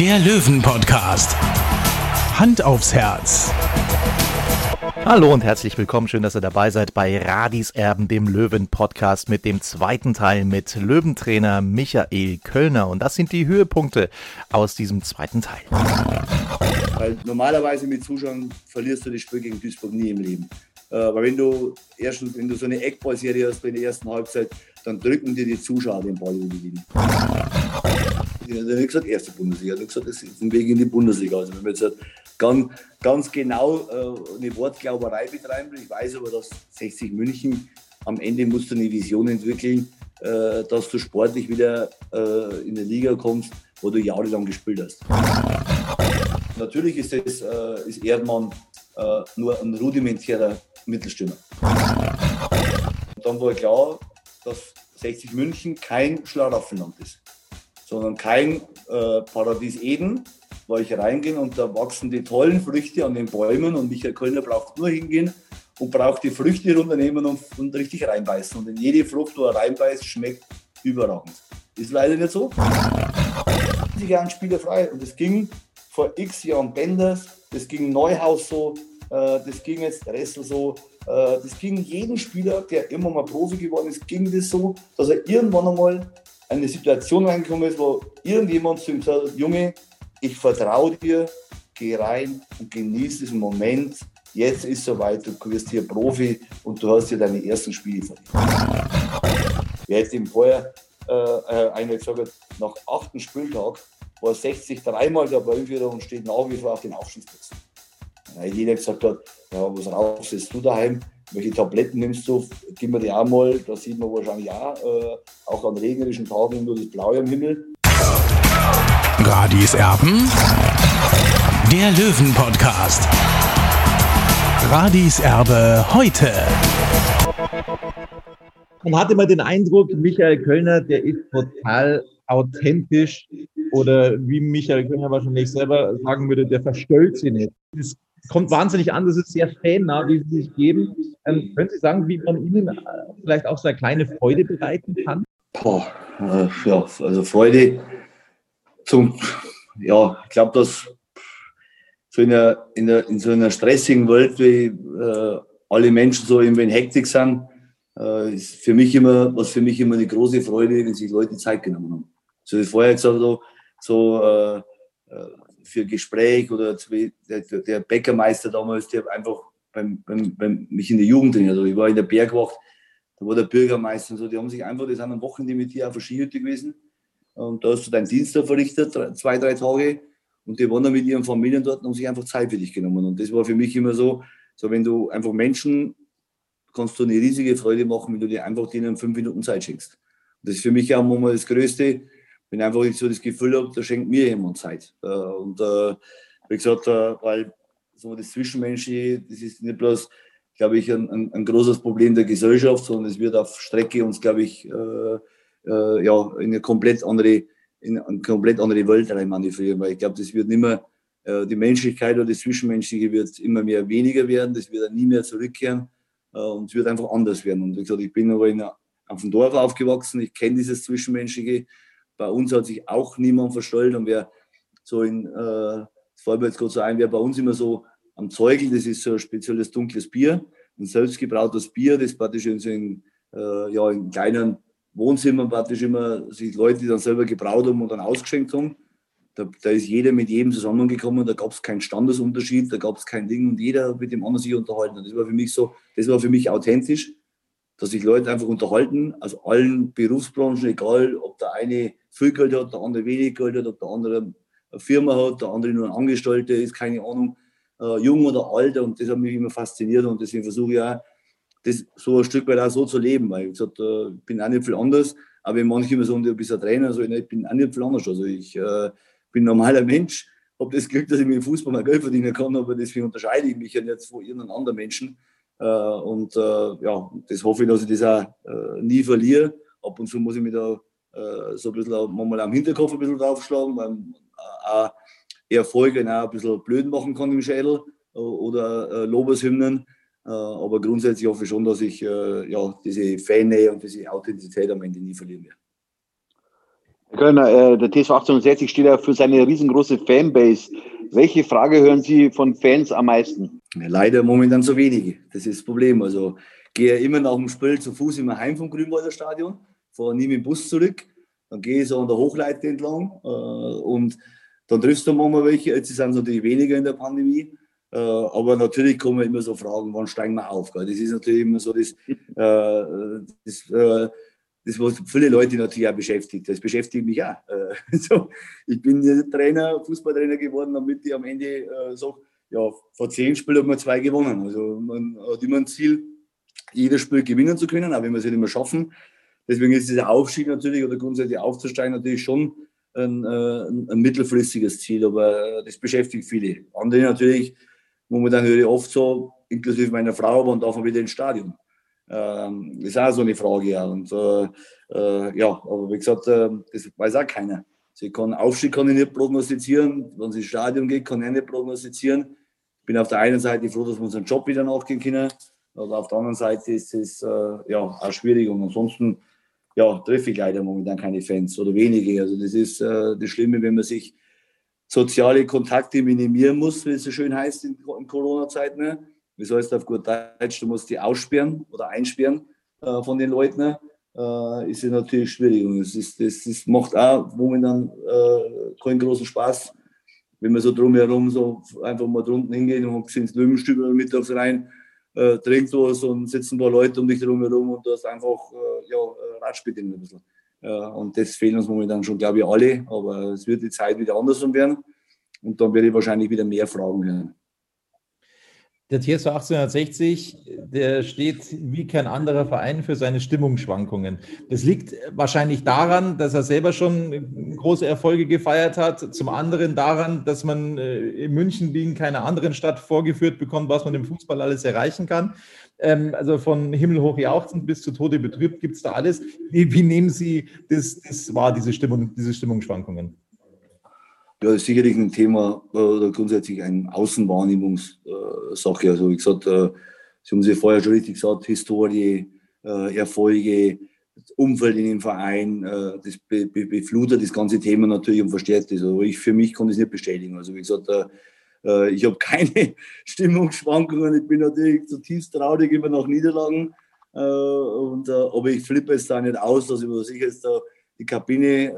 der Löwen-Podcast. Hand aufs Herz. Hallo und herzlich willkommen. Schön, dass ihr dabei seid bei Radis Erben, dem Löwen-Podcast mit dem zweiten Teil mit Löwentrainer Michael Kölner. Und das sind die Höhepunkte aus diesem zweiten Teil. Weil normalerweise mit Zuschauern verlierst du das Spiel gegen Duisburg nie im Leben. Äh, aber wenn du, erst, wenn du so eine Eckballserie hast in der ersten Halbzeit, dann drücken dir die Zuschauer den Ball über die Linie. Ich habe nicht gesagt, erste Bundesliga, ich habe gesagt, das ist ein Weg in die Bundesliga. Also wenn wir jetzt halt ganz, ganz genau äh, eine Wortglauberei betreiben, ich weiß aber, dass 60 München am Ende musst du eine Vision entwickeln, äh, dass du sportlich wieder äh, in der Liga kommst, wo du jahrelang gespielt hast. Natürlich ist, das, äh, ist Erdmann äh, nur ein rudimentärer Mittelstürmer. Dann war klar, dass 60 München kein Schlaraffenland ist, sondern kein äh, Paradies Eden, wo ich reingehe und da wachsen die tollen Früchte an den Bäumen und Michael Kölner braucht nur hingehen und braucht die Früchte runternehmen und, und richtig reinbeißen. Und in jede Frucht, wo er reinbeißt, schmeckt überragend. Ist leider nicht so. Sie gern Spieler frei und es ging vor x Jahren Benders, das ging Neuhaus so, äh, das ging jetzt Ressel so, äh, das ging jedem Spieler, der immer mal Profi geworden ist, ging das so, dass er irgendwann einmal eine Situation reingekommen ist, wo irgendjemand zu ihm sagt, Junge, ich vertraue dir, geh rein und genieß diesen Moment. Jetzt ist soweit, du wirst hier Profi und du hast hier deine ersten Spiele verdient. Wer jetzt im vorher äh, äh, einer gesagt hat, nach achten Spieltag war 60 dreimal der Ballführer und steht nach wie vor auf den Aufstiegsplätzen. Jeder gesagt hat, ja, was rauchst du daheim? Welche Tabletten nimmst du? Gib mir die auch mal. Da sieht man wahrscheinlich auch, äh, auch an regnerischen Tagen nur das Blaue am Himmel. Radis Erben, der Löwen-Podcast. Radis Erbe heute. Man hat immer den Eindruck, Michael Kölner, der ist total authentisch oder wie Michael Kölner wahrscheinlich selber sagen würde, der verstellt sie nicht. Es kommt wahnsinnig an, das ist sehr fannah, wie sie sich geben. Ähm, können Sie sagen, wie man Ihnen äh, vielleicht auch so eine kleine Freude bereiten kann? Boah, äh, ja, also Freude zum, ja, ich glaube, dass so in, der, in, der, in so einer stressigen Welt, wie äh, alle Menschen so irgendwie in Hektik sind, äh, ist für mich immer, was für mich immer eine große Freude, wenn sich Leute Zeit genommen haben. So wie vorher gesagt, so, so äh, äh für Gespräch oder der, Bäckermeister damals, der einfach beim, beim, beim, mich in der Jugend drin, also ich war in der Bergwacht, da war der Bürgermeister und so, die haben sich einfach, die sind am Wochenende mit dir auf der Skihütte gewesen. Und da hast du deinen Dienst da verrichtet, zwei, drei Tage. Und die waren dann mit ihren Familien dort und haben sich einfach Zeit für dich genommen. Und das war für mich immer so, so wenn du einfach Menschen kannst du eine riesige Freude machen, wenn du dir einfach denen fünf Minuten Zeit schenkst. Und das ist für mich auch mal das Größte, wenn ich einfach so das Gefühl habe, da schenkt mir jemand Zeit. Äh, und äh, wie gesagt, äh, weil so das Zwischenmenschliche, das ist nicht bloß, glaube ich, ein, ein, ein, großes Problem der Gesellschaft, sondern es wird auf Strecke uns, glaube ich, ja, in eine komplett andere, in eine komplett andere Welt rein manövrieren, weil ich glaube, das wird nicht mehr, die Menschlichkeit oder das Zwischenmenschliche wird immer mehr weniger werden, das wird nie mehr zurückkehren und es wird einfach anders werden. Und wie gesagt, ich bin aber in, auf dem Dorf aufgewachsen, ich kenne dieses Zwischenmenschliche, bei uns hat sich auch niemand verstellt und wer so in, äh, fällt mir jetzt gerade so ein, wer bei uns immer so am Zeugel, das ist so ein spezielles dunkles Bier, ein selbstgebrautes Bier, das praktisch in so in, äh, ja, in kleinen Wohnzimmer praktisch immer sich Leute, dann selber gebraut haben und dann ausgeschenkt haben. Da, da ist jeder mit jedem zusammengekommen, da gab es keinen Standesunterschied, da gab es kein Ding und jeder mit dem anderen sich unterhalten. Das war für mich so, das war für mich authentisch, dass sich Leute einfach unterhalten, aus allen Berufsbranchen, egal ob der eine viel Geld hat, der andere wenig Geld hat, ob der andere eine Firma hat, der andere nur ein Angestellter ist, keine Ahnung, äh, jung oder alt. Und das hat mich immer fasziniert und deswegen versuche ich auch, das so ein Stück weit auch so zu leben, weil ich gesagt, äh, bin auch nicht viel anders, aber manche immer sagen, du bist ein Trainer, also ich bin auch nicht viel anders. Also ich äh, bin ein normaler Mensch, habe das Glück, dass ich mit dem Fußball mal Geld verdienen kann, aber deswegen unterscheide ich mich ja nicht von irgendeinem anderen Menschen. Äh, und äh, ja, das hoffe ich, dass ich das auch äh, nie verliere. Ab und zu muss ich mich da äh, so ein bisschen manchmal am Hinterkopf ein bisschen draufschlagen, weil auch Erfolge auch ein bisschen blöd machen kann im Schädel oder Lobeshymnen. Äh, aber grundsätzlich hoffe ich schon, dass ich äh, ja, diese Fannähe und diese Authentizität am Ende nie verlieren werde. Herr Kölner, äh, der TSV 1860 steht ja für seine riesengroße Fanbase. Welche Frage hören Sie von Fans am meisten? Ja, leider momentan so wenige. Das ist das Problem. Also gehe immer nach dem Spiel zu Fuß immer heim vom Grünwalder Stadion, fahre nie mit dem Bus zurück, dann gehe ich so an der Hochleite entlang und dann triffst du manchmal welche. Jetzt sind es natürlich weniger in der Pandemie. Äh, aber natürlich kommen immer so Fragen, wann steigen wir auf? Das ist natürlich immer so das, äh, das, äh, das was viele Leute natürlich auch beschäftigt. Das beschäftigt mich auch. Also, ich bin Trainer, Fußballtrainer geworden, damit ich am Ende sage, ja, vor zehn Spielen haben wir zwei gewonnen. Also man hat immer ein Ziel, jedes Spiel gewinnen zu können, auch wenn wir es nicht immer schaffen. Deswegen ist dieser Aufstieg natürlich oder grundsätzlich aufzusteigen natürlich schon ein, ein, ein mittelfristiges Ziel, aber das beschäftigt viele. Andere natürlich Momentan höre ich oft so, inklusive meiner Frau, wann darf man wieder ins Stadion? Ähm, ist auch so eine Frage, ja. Und äh, äh, ja, aber wie gesagt, äh, das weiß auch keiner. Sie kann Aufstieg kann ich nicht prognostizieren, wenn sie ins Stadion geht, kann ich nicht prognostizieren. Ich bin auf der einen Seite froh, dass wir unseren Job wieder nachgehen können, aber auf der anderen Seite ist es äh, ja auch schwierig und ansonsten ja, treffe ich leider momentan keine Fans oder wenige. Also das ist äh, das Schlimme, wenn man sich soziale Kontakte minimieren muss, wie es so schön heißt in, in Corona-Zeiten. Ne? Das heißt auf gut Deutsch, du musst die aussperren oder einsperren äh, von den Leuten. Ne? Äh, ist ja natürlich schwierig. Und das, ist, das, das macht auch momentan äh, keinen großen Spaß, wenn man so drumherum so einfach mal drunten hingeht und sind ins Löwenstübel mittags rein, äh, trinkt was und sitzen ein paar Leute um dich drumherum und du hast einfach äh, ja, äh, Radspielen ein bisschen. Und das fehlen uns momentan schon, glaube ich, alle. Aber es wird die Zeit wieder andersrum werden. Und dann werde ich wahrscheinlich wieder mehr Fragen hören. Der TSV 1860, der steht wie kein anderer Verein für seine Stimmungsschwankungen. Das liegt wahrscheinlich daran, dass er selber schon große Erfolge gefeiert hat. Zum anderen daran, dass man äh, in München wie in keiner anderen Stadt vorgeführt bekommt, was man im Fußball alles erreichen kann. Ähm, also von Himmel hoch jauchzend bis zu Tode betrübt gibt es da alles. Wie, nehmen Sie das, das wahr, diese, Stimmung, diese Stimmungsschwankungen? Ja, das ist sicherlich ein Thema äh, oder grundsätzlich eine Außenwahrnehmungssache. Also wie gesagt, äh, Sie haben es ja vorher schon richtig gesagt, Historie, äh, Erfolge, Umfeld in dem Verein, das beflutet das ganze Thema natürlich und verstärkt das. Aber ich für mich kann das nicht bestätigen. Also wie gesagt, ich habe keine Stimmungsschwankungen. Ich bin natürlich zutiefst traurig immer nach Niederlagen. Und, aber ich flippe es da nicht aus, dass ich mir sicher ist, da die Kabine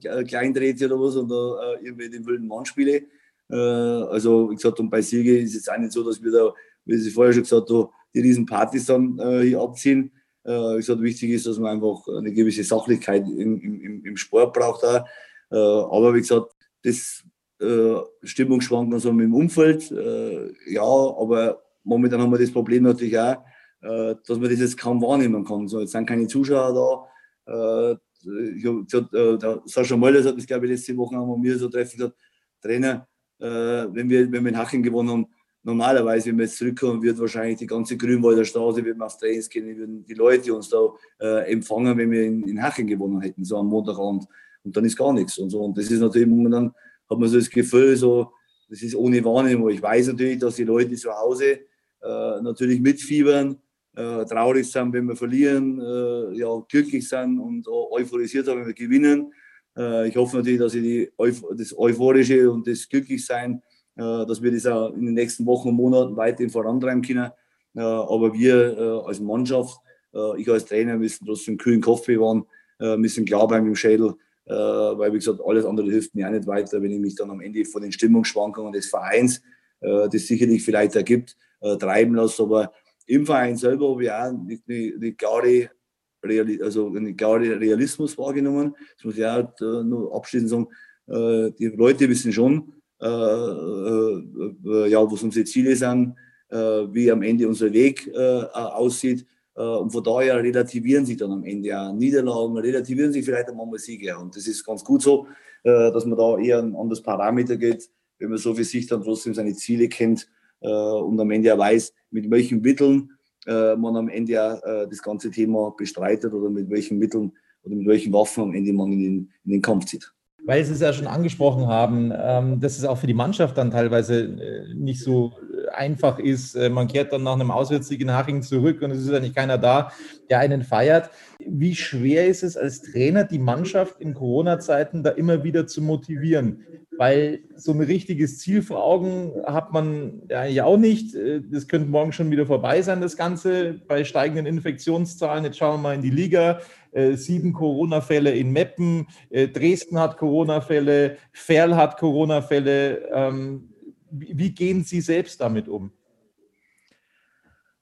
äh, äh, klein dreht oder was und da äh, irgendwie den wilden Mann spiele. Äh, also, wie gesagt, und bei Siege ist es auch nicht so, dass wir da, wie ich vorher schon gesagt habe, die riesen Partys dann äh, hier abziehen. Äh, wie gesagt, wichtig ist, dass man einfach eine gewisse Sachlichkeit im, im, im Sport braucht. Auch. Äh, aber wie gesagt, das äh, Stimmungsschwankungen so im Umfeld, äh, ja, aber momentan haben wir das Problem natürlich auch, äh, dass man das jetzt kaum wahrnehmen kann. So, jetzt sind keine Zuschauer da. Ich habe gesagt, äh, der Sascha Möller hat das, glaube ich, letzte Woche haben wir mir so treffen gesagt, Trainer, äh, wenn, wir, wenn wir in Haching gewonnen haben, normalerweise, wenn wir jetzt zurückkommen, wird wahrscheinlich die ganze Grünwalder Straße, wird man aufs Trainings gehen, würden die Leute uns da äh, empfangen, wenn wir in, in Haching gewonnen hätten, so am Montagabend. Und dann ist gar nichts. Und, so. und das ist natürlich momentan, hat man so das Gefühl, so, das ist ohne Wahrnehmung. Ich weiß natürlich, dass die Leute zu Hause äh, natürlich mitfiebern, äh, traurig sind, wenn wir verlieren, äh, ja, glücklich sind und euphorisiert sind, wenn wir gewinnen. Äh, ich hoffe natürlich, dass ich die, das Euphorische und das Glücklichsein, äh, dass wir das auch in den nächsten Wochen und Monaten weiterhin vorantreiben können. Äh, aber wir äh, als Mannschaft äh, ich als Trainer müssen trotzdem kühlen Kopf bewahren, äh, müssen klar bleiben im Schädel, äh, weil wie gesagt, alles andere hilft mir auch nicht weiter, wenn ich mich dann am Ende von den Stimmungsschwankungen des Vereins, äh, das sicherlich vielleicht ergibt, äh, treiben lasse. Aber im Verein selber habe ich auch eine, eine klare Real, also klaren Realismus wahrgenommen. Das muss ich auch äh, nur abschließend sagen. Äh, die Leute wissen schon, äh, äh, ja, was unsere Ziele sind, äh, wie am Ende unser Weg äh, aussieht. und von daher relativieren sich dann am Ende auch Niederlagen, relativieren sich vielleicht manchmal Siege. Und das ist ganz gut so, dass man da eher ein anderes Parameter geht, wenn man so für sich dann trotzdem seine Ziele kennt und am Ende auch weiß, mit welchen Mitteln äh, man am Ende ja äh, das ganze Thema bestreitet oder mit welchen Mitteln oder mit welchen Waffen am Ende man in den, in den Kampf zieht. Weil Sie es ja schon angesprochen haben, ähm, dass es auch für die Mannschaft dann teilweise äh, nicht so einfach ist. Äh, man kehrt dann nach einem Auswärtssieg in Haching zurück und es ist eigentlich keiner da, der einen feiert. Wie schwer ist es als Trainer, die Mannschaft in Corona-Zeiten da immer wieder zu motivieren? Weil so ein richtiges Ziel vor Augen hat man eigentlich auch nicht. Äh, das könnte morgen schon wieder vorbei sein, das Ganze, bei steigenden Infektionszahlen. Jetzt schauen wir mal in die Liga. Äh, sieben Corona-Fälle in Meppen, Dresden hat Corona-Fälle, Ferl hat Corona-Fälle. Ähm, wie gehen Sie selbst damit um?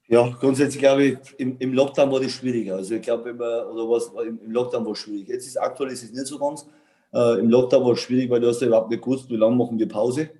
Ja, grundsätzlich glaube ich, im, im Lockdown war das schwieriger. Also ich glaube, immer, oder was im, im Lockdown war es schwierig. Jetzt ist aktuell ist es nicht so ganz. Äh, Im Lockdown war es schwierig, weil du hast ja überhaupt nicht gewusst, wie lange machen wir Pause.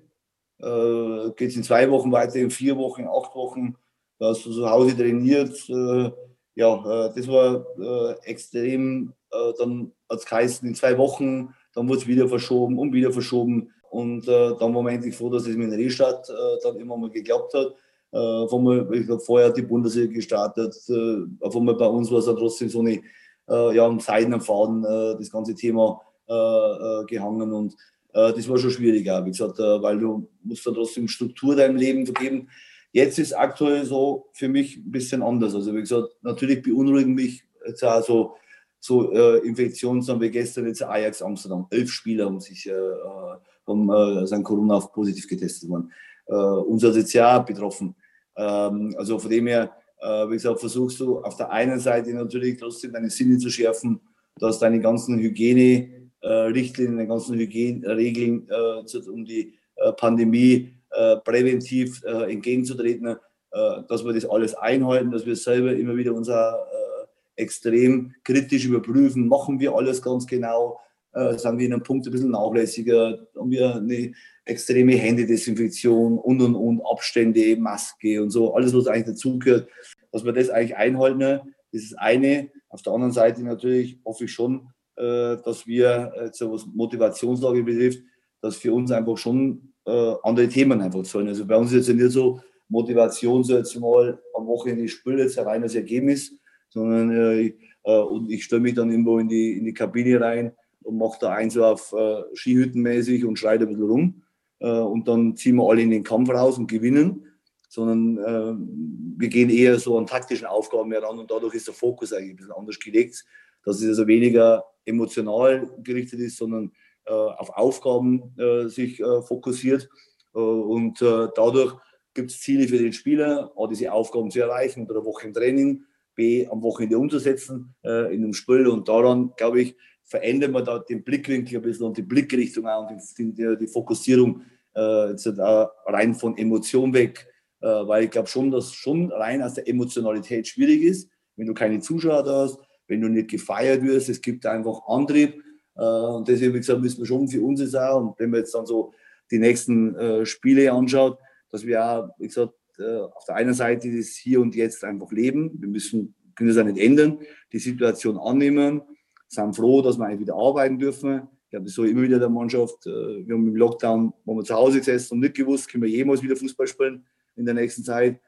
Äh, Geht es in zwei Wochen weiter, in vier Wochen, in acht Wochen. Da hast du zu Hause trainiert. Äh, ja, äh, das war äh, extrem. Äh, dann hat es geheißen, in zwei Wochen, dann wurde es wieder verschoben und wieder verschoben. Und dann waren wir endlich froh, dass es mit dem Restart dann immer mal geklappt hat. Äh, einmal, ich glaube, vorher hat die Bundesliga gestartet. Äh, auf einmal bei uns war es ja trotzdem so eine, äh, ja, seidenen Faden äh, das ganze Thema äh, äh, gehangen. Und äh, das war schon schwierig, wie gesagt, äh, weil du musst dann trotzdem Struktur deinem Leben vergeben. Jetzt ist aktuell so für mich ein bisschen anders. Also wie gesagt, natürlich beunruhigen mich jetzt auch so, so äh, Infektionen, wie gestern jetzt Ajax Amsterdam. Elf Spieler haben sich äh, haben, äh, sind Corona positiv getestet worden. Äh, uns hat jetzt ja betroffen. Ähm, also von dem her, äh, wie gesagt, versuchst du auf der einen Seite natürlich trotzdem deine Sinne zu schärfen, dass deine ganzen Hygiene-Richtlinien, deine ganzen Hygieneregeln, äh, um die äh, Pandemie äh, präventiv äh, entgegenzutreten, äh, dass wir das alles einhalten, dass wir selber immer wieder unser äh, extrem kritisch überprüfen, machen wir alles ganz genau, äh, sind wir in einem Punkt ein bisschen nachlässiger, haben wir eine extreme Händedesinfektion und und und Abstände, Maske und so, alles, was eigentlich dazugehört, dass wir das eigentlich einhalten, das ist eine. Auf der anderen Seite natürlich hoffe ich schon, äh, dass wir, jetzt was Motivationslage betrifft, dass für uns einfach schon äh, andere Themen einfach zahlen. Also bei uns ist jetzt nicht so Motivation, so jetzt mal am Wochenende spiele jetzt ein reines Ergebnis, sondern äh, äh, und ich stelle mich dann irgendwo in die, in die Kabine rein und mache da eins auf äh, Skihüttenmäßig und schreit ein bisschen rum. Äh, und dann ziehen wir alle in den Kampf raus und gewinnen. Sondern äh, wir gehen eher so an taktischen Aufgaben heran und dadurch ist der Fokus eigentlich ein bisschen anders gelegt, dass es also weniger emotional gerichtet ist, sondern äh, auf Aufgaben äh, sich äh, fokussiert. und dadurch gibt es Ziele für den Spieler, A, diese Aufgaben zu erreichen unter der Woche im Training, B, am Wochenende umzusetzen in einem Spiel. Und daran, glaube ich, verändern wir da den Blickwinkel ein bisschen und die Blickrichtung auch und die, die, die Fokussierung äh, auch rein von Emotion weg. Äh, weil ich glaube schon, dass schon rein aus der Emotionalität schwierig ist, wenn du keine Zuschauer da hast, wenn du nicht gefeiert wirst, es gibt einfach Antrieb. Äh, und deswegen, wie gesagt, müssen wir schon für uns ist auch, und wenn man jetzt dann so die nächsten äh, Spiele anschaut, dass wir auch, wie gesagt, äh, auf der einen Seite das Hier und Jetzt einfach leben. Wir müssen, können das auch nicht ändern, die Situation annehmen sind froh, dass wir wieder arbeiten dürfen. Ich glaube, das so immer wieder der Mannschaft. Wir haben im Lockdown, wo wir zu Hause gesessen und nicht gewusst, können wir jemals wieder Fußball spielen in der nächsten Zeit.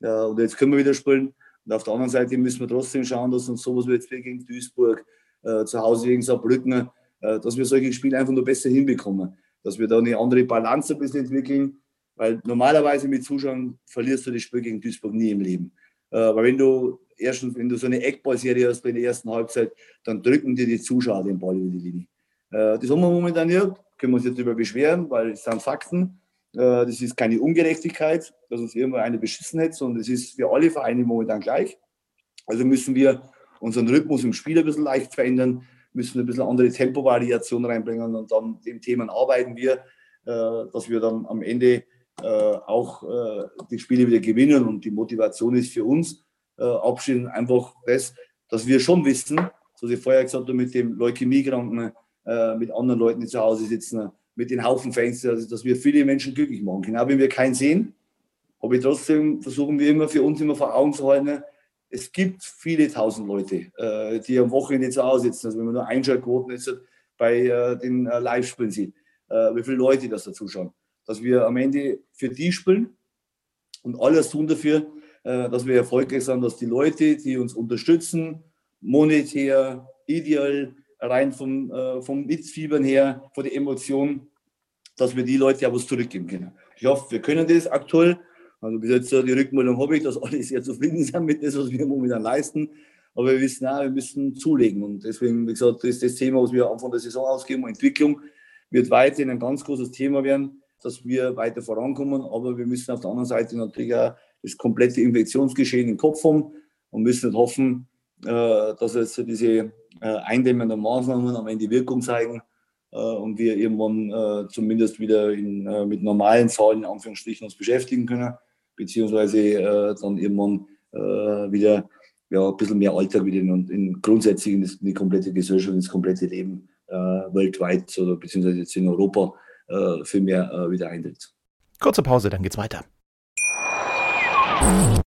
Und jetzt können wir wieder spielen. Und auf der anderen Seite müssen wir trotzdem schauen, dass uns sowas wie jetzt gegen Duisburg, äh, zu Hause gegen Saarbrücken, äh, dass wir solche Spiele einfach nur besser hinbekommen. Dass wir da eine andere Balance ein bisschen entwickeln. Weil normalerweise mit Zuschauern verlierst du das Spiel gegen Duisburg nie im Leben. Weil wenn du erstens, wenn du so eine Eckballserie hast in der ersten Halbzeit, dann drücken dir die Zuschauer den Ball über die Linie. Äh, das haben wir momentan nicht, können wir uns jetzt darüber beschweren, weil es sind Fakten. Äh, das ist keine Ungerechtigkeit, dass uns irgendwo eine beschissen hat, sondern es ist für alle Vereine momentan gleich. Also müssen wir unseren Rhythmus im Spiel ein bisschen leicht verändern, müssen ein bisschen andere Tempovariation reinbringen und dann dem Themen arbeiten wir, äh, dass wir dann am Ende äh, auch die Spiele wieder gewinnen und die Motivation ist für uns abschließend einfach das, dass wir schon wissen, so wie ich vorher gesagt habe, mit dem Leukämiekranken, mit anderen Leuten, die zu Hause sitzen, mit den Haufen Fans, also, dass wir viele Menschen glücklich machen. Genau wenn wir keinen sehen, aber trotzdem versuchen wir immer für uns immer vor Augen zu halten, es gibt viele tausend Leute, äh, die am Wochenende zu Hause sitzen. Also wenn man nur Einschaltquoten jetzt bei äh, den äh, Live-Spielen sieht, äh, wie viele Leute das da zuschauen. Dass wir am Ende für die spielen und alles tun dafür, äh, dass wir erfolgreich sind, dass die Leute, die uns unterstützen, monetär, ideal, rein vom, äh, vom Mitfiebern her, von den Emotionen, dass wir die Leute auch was zurückgeben können. Ich hoffe, wir können das aktuell. Also bis jetzt die Rückmeldung habe ich, dass alle sehr zufrieden sind mit dem, was wir momentan leisten. Aber wir wissen auch, wir müssen zulegen. Und deswegen, wie gesagt, das ist das Thema, was wir Anfang der Saison ausgeben. Entwicklung wird weiterhin ein ganz großes Thema werden, dass wir weiter vorankommen. Aber wir müssen auf der anderen Seite natürlich auch das komplette Infektionsgeschehen im Kopf haben und müssen hoffen, äh, dass jetzt diese äh, eindämmenden Maßnahmen am Ende Wirkung zeigen äh, und wir irgendwann zumindest wieder in, mit normalen Zahlen in Anführungsstrichen uns beschäftigen können beziehungsweise äh, dann irgendwann äh, wieder ja, ein bisschen mehr Alltag wieder in, in grundsätzlich in die komplette Gesellschaft, ins komplette Leben äh, weltweit oder beziehungsweise jetzt in Europa äh, viel mehr äh, wieder eintritt. Kurze Pause, dann geht's weiter.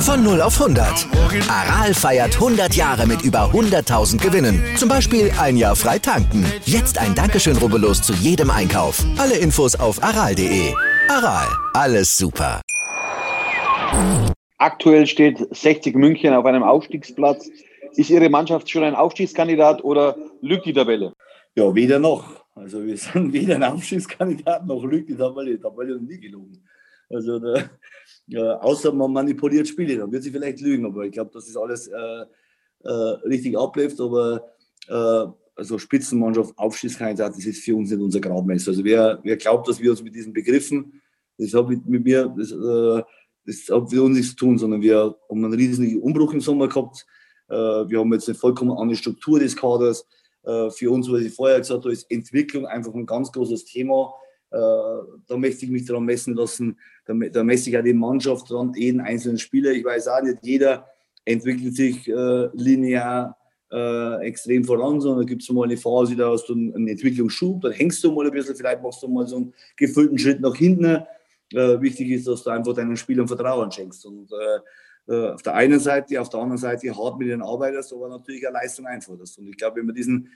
Von 0 auf 100. Aral feiert 100 Jahre mit über 100.000 Gewinnen. Zum Beispiel ein Jahr frei tanken. Jetzt ein Dankeschön, rubbellos zu jedem Einkauf. Alle Infos auf aral.de. Aral, alles super. Aktuell steht 60 München auf einem Aufstiegsplatz. Ist Ihre Mannschaft schon ein Aufstiegskandidat oder lügt die Tabelle? Ja, weder noch. Also wir sind weder ein Aufstiegskandidat noch lügt die Tabelle. Die Tabelle ist nie gelogen. Also da, ja, außer man manipuliert Spiele, dann wird sie vielleicht lügen, aber ich glaube, das alles äh, äh, richtig abläuft. Aber äh, also Spitzenmannschaft, Aufstiegskandidat, das ist für uns nicht unser Gradmesser. Also wer, wer glaubt, dass wir uns mit diesen Begriffen, das hat mit, mit mir, das, äh, das hat für uns nichts zu tun, sondern wir haben einen riesigen Umbruch im Sommer gehabt. Äh, wir haben jetzt eine vollkommen andere Struktur des Kaders. Äh, für uns, was ich vorher gesagt habe, ist Entwicklung einfach ein ganz großes Thema. Äh, da möchte ich mich daran messen lassen. Da, da messe ich auch die Mannschaft dran, jeden einzelnen Spieler. Ich weiß auch nicht, jeder entwickelt sich äh, linear äh, extrem voran, sondern da gibt es mal eine Phase, da hast du einen Entwicklungsschub, dann hängst du mal ein bisschen, vielleicht machst du mal so einen gefüllten Schritt nach hinten. Äh, wichtig ist, dass du einfach deinen Spielern Vertrauen schenkst. Und äh, äh, auf der einen Seite, auf der anderen Seite hart mit den arbeitest, aber natürlich eine Leistung einforderst. Und ich glaube, wenn wir diesen,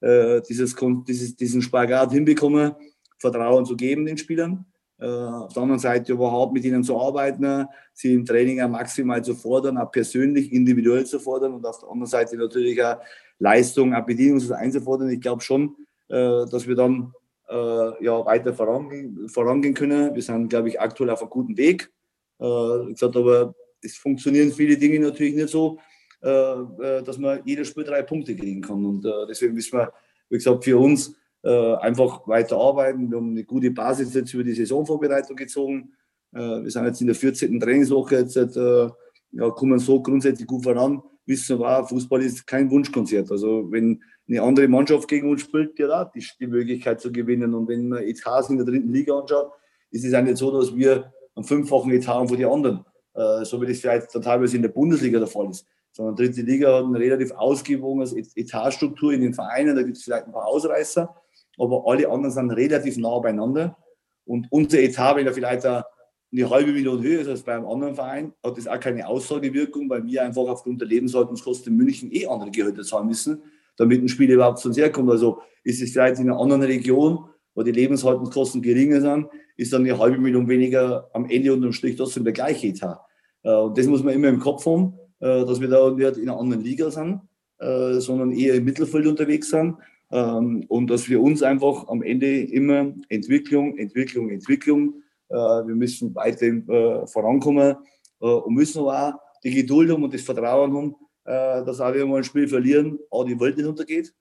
dieses, dieses, diesen Spagat hinbekommen, Vertrauen zu geben den Spielern. Äh, auf der anderen Seite überhaupt mit ihnen zu arbeiten, sie im Training auch maximal zu fordern, auch persönlich, individuell zu fordern und auf der anderen Seite natürlich auch Leistung, auch Bedingungen einzufordern. Ich glaube schon, äh, dass wir dann äh, ja, weiter vorangehen, können. Wir sind, glaube ich, aktuell auf einem guten Weg. Äh, gesagt, aber es funktionieren viele Dinge natürlich nicht so, dass man jedes Spiel drei Punkte kriegen kann. Und deswegen müssen wir, wie gesagt, für uns äh, einfach weiter arbeiten. Wir haben eine gute Basis jetzt über die Saisonvorbereitung gezogen. Äh, wir sind jetzt in der 14. Trainingswoche, jetzt äh, ja, kommen so grundsätzlich gut voran. Wissen wir auch, Fußball ist kein Wunschkonzert. Also wenn eine andere Mannschaft gegen uns spielt, die hat auch die, Möglichkeit zu gewinnen. Und wenn man Etats in der dritten Liga anschaut, ist es nicht so, dass wir einen fünffachen Etat haben von den anderen. Äh, so wie das vielleicht teilweise in der Bundesliga der Fall ist. Sondern dritte Liga hat eine relativ ausgewogene Etatstruktur in den Vereinen. Da gibt es vielleicht ein paar Ausreißer aber alle anderen sind relativ nah beieinander. Und unser Etat, wenn er vielleicht eine halbe Million höher ist als bei einem anderen Verein, hat das auch keine Aussagewirkung, weil wir einfach aufgrund der Lebenshaltungskosten in München eh andere Gehälter zahlen müssen, damit ein Spiel überhaupt zu uns herkommt. Also ist es vielleicht in einer anderen Region, wo die Lebenshaltungskosten geringer sind, ist dann eine halbe Million weniger am Ende unterm Strich trotzdem der gleiche Etat. Äh, und das muss man immer im Kopf haben, äh, dass wir da in einer anderen Liga sind. äh, sondern eher im Mittelfeld unterwegs sind. Ähm, und dass wir uns einfach am Ende immer Entwicklung, Entwicklung, Entwicklung, äh, wir müssen weiter äh, vorankommen äh, und müssen aber auch die Geduld haben und das Vertrauen haben, äh, dass auch wenn wir ein Spiel verlieren, A, die Welt nicht untergeht,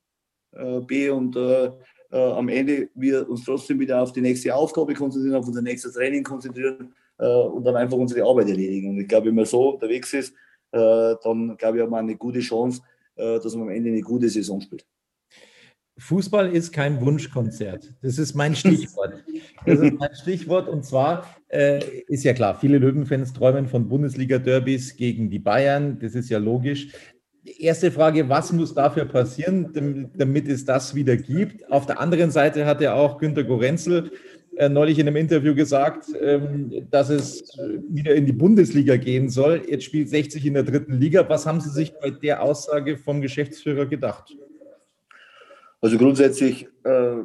äh, B, und äh, am Ende wir uns trotzdem wieder auf die nächste Aufgabe konzentrieren, auf unser nächstes Training konzentrieren und dann einfach unsere Arbeit erledigen. Und ich glaube, wenn man so unterwegs ist, dann glaube ich, haben wir eine gute Chance, dass man am Ende eine gute Saison spielt. Fußball ist kein Wunschkonzert. Das ist mein Stichwort. Das ist mein Stichwort. Und zwar äh, ist ja klar, viele Löwenfans träumen von Bundesliga-Derbys gegen die Bayern. Das ist ja logisch. Erste Frage, was muss dafür passieren, damit es das wieder gibt? Auf der anderen Seite hat ja auch Günter Gorenzel äh, neulich in einem Interview gesagt, ähm, dass es wieder in die Bundesliga gehen soll. Jetzt spielt 60 in der dritten Liga. Was haben Sie sich bei der Aussage vom Geschäftsführer gedacht? Also grundsätzlich äh,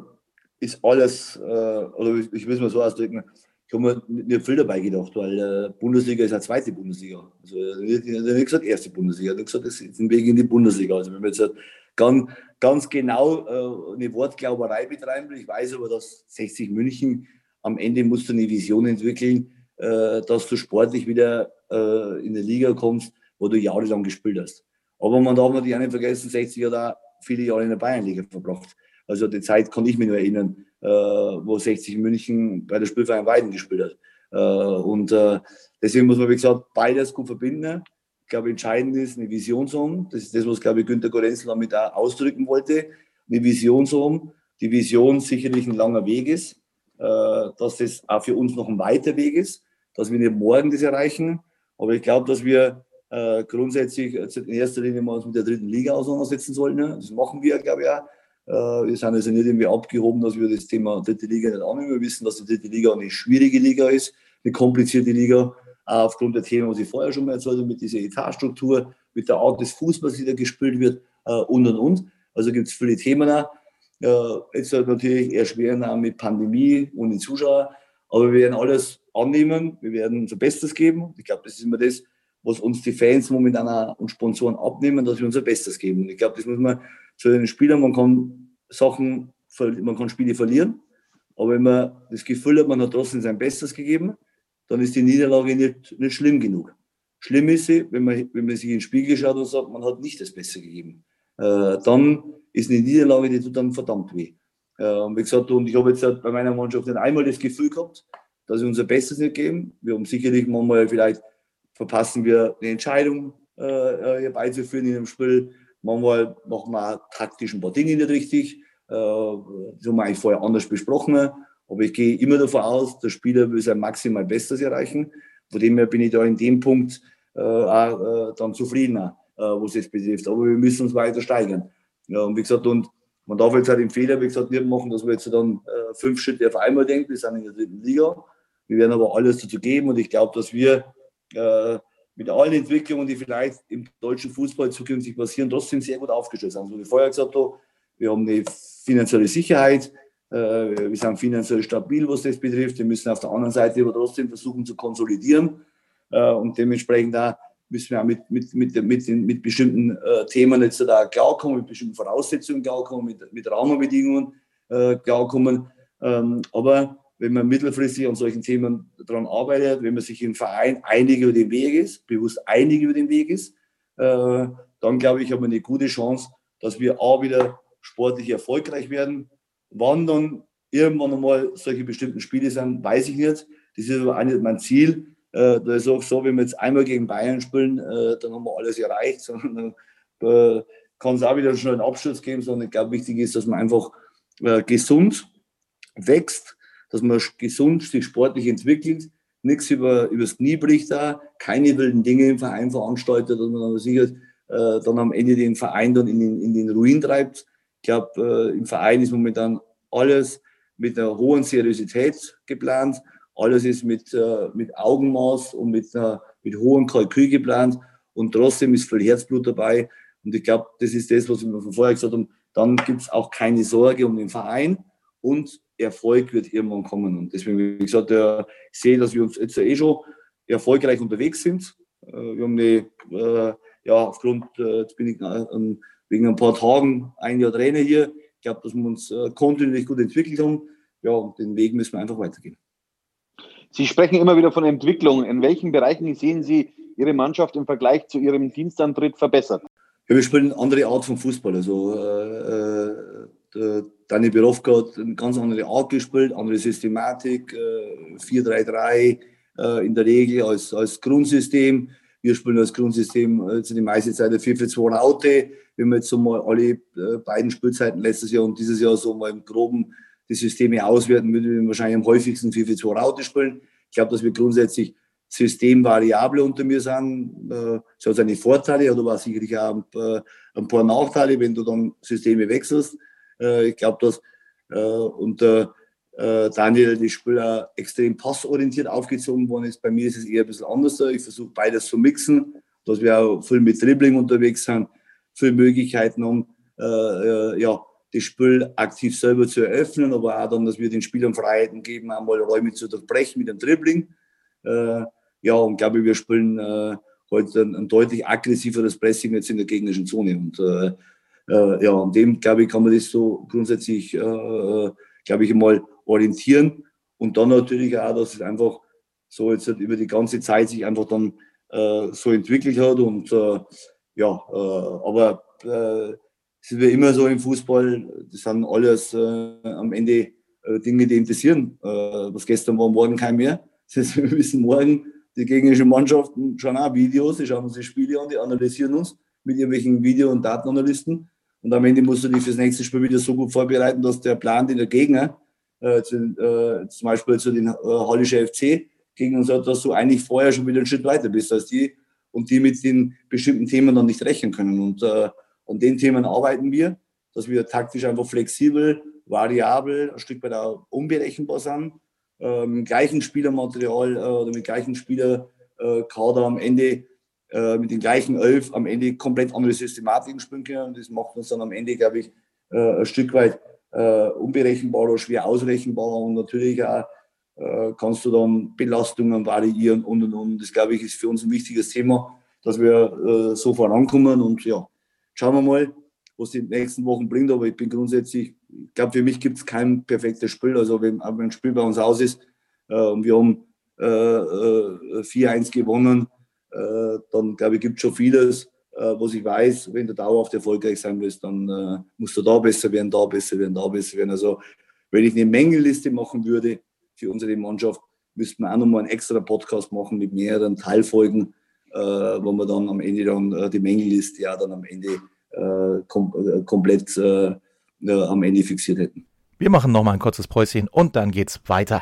ist alles, äh, oder ich, ich will es mal so ausdrücken, ich habe mir nicht viel dabei gedacht, weil äh, Bundesliga ist eine zweite Bundesliga. Also ich habe nicht gesagt erste Bundesliga, ich habe gesagt, das ist ein Weg in die Bundesliga. Also wenn man jetzt halt ganz, ganz genau äh, eine Wortglauberei betreiben will, ich weiß aber, dass 60 München am Ende musst du eine Vision entwickeln, äh, dass du sportlich wieder äh, in die Liga kommst, wo du jahrelang gespielt hast. Aber man darf natürlich auch nicht vergessen, 60 hat auch viele Jahre in der Bayernliga verbracht. Also die Zeit kann ich mich nur erinnern, äh, wo 60 München bei der Spielverein Weiden gespielt hat. Äh, und äh, deswegen muss man, wie gesagt, beides gut verbinden. Ich glaube, entscheidend ist eine Vision zu haben. Das ist das, was, glaube ich, Günter Gorenzel damit auch ausdrücken wollte. Eine Vision zu haben. Die Vision sicherlich ein langer Weg ist, äh, dass das auch für uns noch ein weiter Weg ist, dass wir nicht morgen das erreichen. Aber ich glaube, dass wir äh, grundsätzlich in erster Linie mal uns mit der dritten Liga auseinandersetzen sollten. Ne? Das machen wir, glaube ich, auch. Äh, wir sind also nicht irgendwie abgehoben, dass wir das Thema dritte Liga nicht annehmen. Wir wissen, dass die dritte Liga eine schwierige Liga ist, eine komplizierte Liga, auch aufgrund der Themen, was ich vorher schon mal erzählt habe, mit dieser Etatstruktur, mit der Art des Fußballs, die da gespielt wird äh, und und und. Also gibt es viele Themen auch. Äh, jetzt halt natürlich eher schwer mit Pandemie und den Zuschauern. Aber wir werden alles annehmen, wir werden unser Bestes geben. Ich glaube, das ist immer das, was uns die Fans momentan auch und Sponsoren abnehmen, dass wir unser Bestes geben. Und ich glaube, das muss man zu den Spielern, man kann Sachen, man kann Spiele verlieren, aber wenn man das Gefühl hat, man hat trotzdem sein Bestes gegeben, dann ist die Niederlage nicht, nicht schlimm genug. Schlimm ist sie, wenn man, wenn man sich ins Spiegel schaut und sagt, man hat nicht das Beste gegeben. Äh, dann ist eine Niederlage, die tut dann verdammt weh. Äh, wie gesagt, und ich habe jetzt bei meiner Mannschaft nicht einmal das Gefühl gehabt, dass wir unser Bestes nicht geben. Wir haben sicherlich manchmal vielleicht verpassen wir eine Entscheidung äh, äh herbeizuführen in einem Spiel. Manchmal machen wir taktisch ein paar Dinge nicht richtig. Äh, das haben wir eigentlich vorher anders besprochen. Aber ich gehe immer davon aus, der Spieler will sein maximal Bestes erreichen. Von dem her bin ich da in dem Punkt äh, auch, äh, dann zufriedener, äh, was es betrifft. Aber wir müssen uns weiter steigern. Ja, und wie gesagt, und man darf jetzt halt den Fehler, wie gesagt, nicht machen, dass wir jetzt dann äh, fünf Schritte auf einmal denken. Wir sind in der dritten Liga. Wir werden aber alles dazu geben und ich glaube, dass wir äh, mit allen Entwicklungen, die vielleicht im deutschen Fußball zukünftig passieren, trotzdem sehr gut aufgestellt sind. So wie vorher gesagt wir haben eine finanzielle Sicherheit, äh, wir sind finanziell stabil, was das betrifft. Wir müssen auf der anderen Seite aber trotzdem versuchen zu konsolidieren äh, und dementsprechend da müssen wir auch mit, mit, mit, mit, mit bestimmten äh, Themen jetzt da klarkommen, mit bestimmten Voraussetzungen klarkommen, mit, mit Rahmenbedingungen äh, klarkommen. Ähm, aber wenn man mittelfristig an solchen Themen daran arbeitet, wenn man sich im Verein einig über den Weg ist, bewusst einig über den Weg ist, äh, dann glaube ich, haben wir eine gute Chance, dass wir A wieder sportlich erfolgreich werden. Wann dann irgendwann einmal solche bestimmten Spiele sind, weiß ich nicht. Das ist aber auch nicht mein Ziel. Äh, da ist auch so, wenn wir jetzt einmal gegen Bayern spielen, äh, dann haben wir alles erreicht, sondern äh, kann es auch wieder einen Absturz geben, sondern ich glaube, wichtig ist, dass man einfach äh, gesund wächst, dass man gesund sich sportlich entwickelt, nichts über, übers Knie bricht da, keine wilden Dinge im Verein veranstaltet, dass man sicher äh, dann am Ende den Verein dann in den, in den Ruin treibt. Ich glaube, äh, im Verein ist momentan alles mit einer hohen Seriosität geplant. Alles ist mit, äh, mit Augenmaß und mit, äh, mit hohem Kalkül geplant. Und trotzdem ist viel Herzblut dabei. Und ich glaube, das ist das, was wir von vorher gesagt haben. Dann gibt es auch keine Sorge um den Verein. Und Erfolg wird irgendwann kommen. Und deswegen, wie gesagt, ich sehe, dass wir uns jetzt eh schon erfolgreich unterwegs sind. Äh, wir haben eine, äh, ja, aufgrund, äh, jetzt bin ich, wir wegen ein paar Tagen ein Jahr Trainer hier. Ich glaube, dass wir uns äh, kontinuierlich gut entwickelt haben. Ja, und den Weg müssen wir einfach weitergehen. Sie sprechen immer wieder von Entwicklung. In welchen Bereichen sehen Sie Ihre Mannschaft im Vergleich zu Ihrem Dienstantritt verbessert? Ja, wir spielen eine andere Art von Fußball. Also äh, äh, Dani Birovka hat eine ganz andere Art gespielt, andere Systematik, äh, 4-3-3 äh, in der Regel als, als Grundsystem. Wir spielen als Grundsystem äh, zu die meiste Zeit 4-4-2 Raute. Wenn wir jetzt so mal alle äh, beiden Spielzeiten letztes Jahr und dieses Jahr so mal im Groben die Systeme auswerten, würden wir wahrscheinlich am häufigsten 4-4-2 Raute spielen. Ich glaube, dass wir grundsätzlich Systemvariable unter mir sind. Äh, es hat seine Vorteile, aber sicherlich auch paar, ein paar Nachteile, wenn du dann Systeme wechselst. Äh, ich glaube, dass unter Daniel die Spieler extrem passorientiert aufgezogen worden ist. Bei mir ist es eher ein bisschen anders. Ich versuche beides zu mixen, dass wir auch viel mit Dribbling unterwegs sind, viele Möglichkeiten haben, ja, das Spiel aktiv selber zu eröffnen, aber auch dann, dass wir den Spielern Freiheiten geben, einmal Räume zu durchbrechen mit dem Dribbling. Äh, ja, und glaube ich, wir spielen äh, heute ein, ein, deutlich aggressiveres Pressing jetzt in der gegnerischen Zone. Und äh, äh, ja, an dem, glaube ich, kann man das so grundsätzlich, äh, glaube ich, mal orientieren. Und dann natürlich auch, dass es einfach so jetzt halt über die ganze Zeit sich einfach dann äh, so entwickelt hat. Und ja, aber es ist wie immer so im Fußball, das sind alles am Ende Dinge, die interessieren. was gestern war, morgen kein mehr. Das heißt, wir wissen morgen, die gegnerischen Mannschaften schauen auch Videos, die schauen uns die Spiele an, die analysieren uns mit irgendwelchen Video- und Datenanalysten. Und am Ende musst du dich fürs nächste Spiel wieder so gut vorbereiten, dass der Plan, den der Gegner, äh, zu, äh, zum Beispiel zu den äh, Hallische FC, gegen uns hat, dass du eigentlich vorher schon wieder einen Schritt weiter bist als die und die mit den bestimmten Themen dann nicht rechnen können. Und äh, an den Themen arbeiten wir, dass wir taktisch einfach flexibel, variabel, ein Stück weit auch unberechenbar sind äh, mit gleichen Spielermaterial äh, oder mit gleichen Spielerkader am Ende äh, mit den gleichen Elf am Ende komplett andere Systematiken spielen können. Und das macht uns dann am Ende, glaube ich, äh, ein Stück weit äh, unberechenbar oder schwer ausrechenbar. Und natürlich auch äh, kannst du dann Belastungen variieren und und und. Das, glaube ich, ist für uns ein wichtiges Thema, dass wir so vorankommen. Und ja, schauen wir mal, was die nächsten Wochen bringt. Aber ich bin grundsätzlich, ich glaube, für mich gibt es kein perfektes Spiel. Also wenn, wenn ein Spiel bei uns aus ist äh, und wir haben äh, äh, 4-1 gewonnen, äh, dann glaube ich, gibt es schon vieles, äh, was ich weiß, wenn du dauerhaft erfolgreich sein willst, dann äh, musst du da besser werden, da besser werden, da besser werden. Also wenn ich eine Mängelliste machen würde für unsere Mannschaft, müssten wir auch nochmal einen extra Podcast machen mit mehreren Teilfolgen, wo wir dann am Ende dann die Mängelliste ja dann am Ende äh, kom äh, komplett äh, am Ende fixiert hätten. Wir machen nochmal ein kurzes Päuschen und dann geht's weiter.